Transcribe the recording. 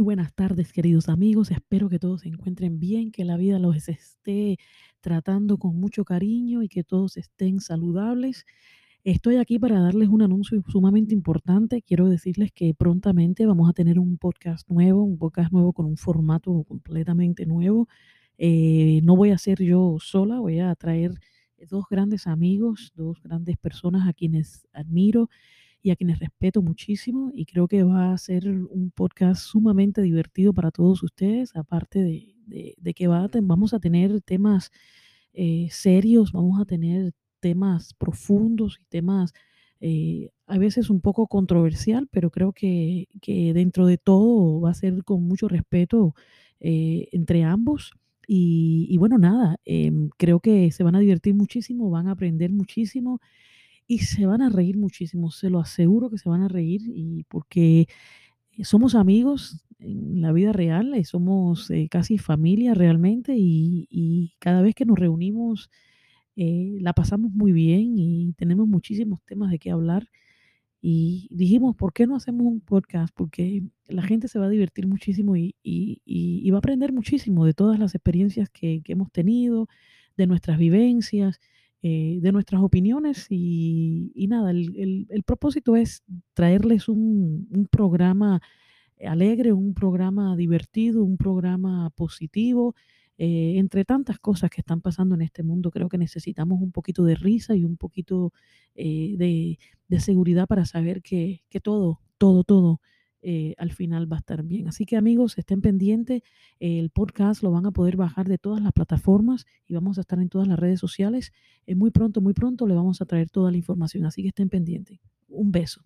buenas tardes, queridos amigos. Espero que todos se encuentren bien, que la vida los esté tratando con mucho cariño y que todos estén saludables. Estoy aquí para darles un anuncio sumamente importante. Quiero decirles que prontamente vamos a tener un podcast nuevo, un podcast nuevo con un formato completamente nuevo. Eh, no voy a ser yo sola, voy a traer dos grandes amigos, dos grandes personas a quienes admiro y a quienes respeto muchísimo y creo que va a ser un podcast sumamente divertido para todos ustedes, aparte de, que va vamos a tener temas eh, serios, vamos a tener temas profundos y temas eh, a veces un poco controversial, pero creo que, dentro de todo va a ser con mucho respeto eh, entre ambos. Y, bueno, nada, em, creo que se van a divertir muchísimo, van a aprender muchísimo y se van a reír muchísimo, se lo aseguro que se van a reír y porque somos amigos en la vida real, eh, somos eh, casi familia realmente y, cada vez que nos reunimos eh, la pasamos muy bien y tenemos muchísimos temas de qué hablar y dijimos, ¿por qué no hacemos un podcast? Porque la gente se va a divertir muchísimo y, va a aprender muchísimo de todas las experiencias que hemos tenido, de nuestras vivencias eh, de nuestras opiniones y, nada, el, propósito es traerles un, programa alegre, un programa divertido, un programa positivo. Eh, entre tantas cosas que están pasando en este mundo, creo que necesitamos un poquito de risa y un poquito eh, de, de, seguridad para saber que, que todo, todo, todo eh, al final va a estar bien. Así que amigos, estén pendientes. el podcast lo van a poder bajar de todas las plataformas y vamos a estar en todas las redes sociales. Eh, muy pronto, muy pronto le vamos a traer toda la información. Así que estén pendientes. Un beso.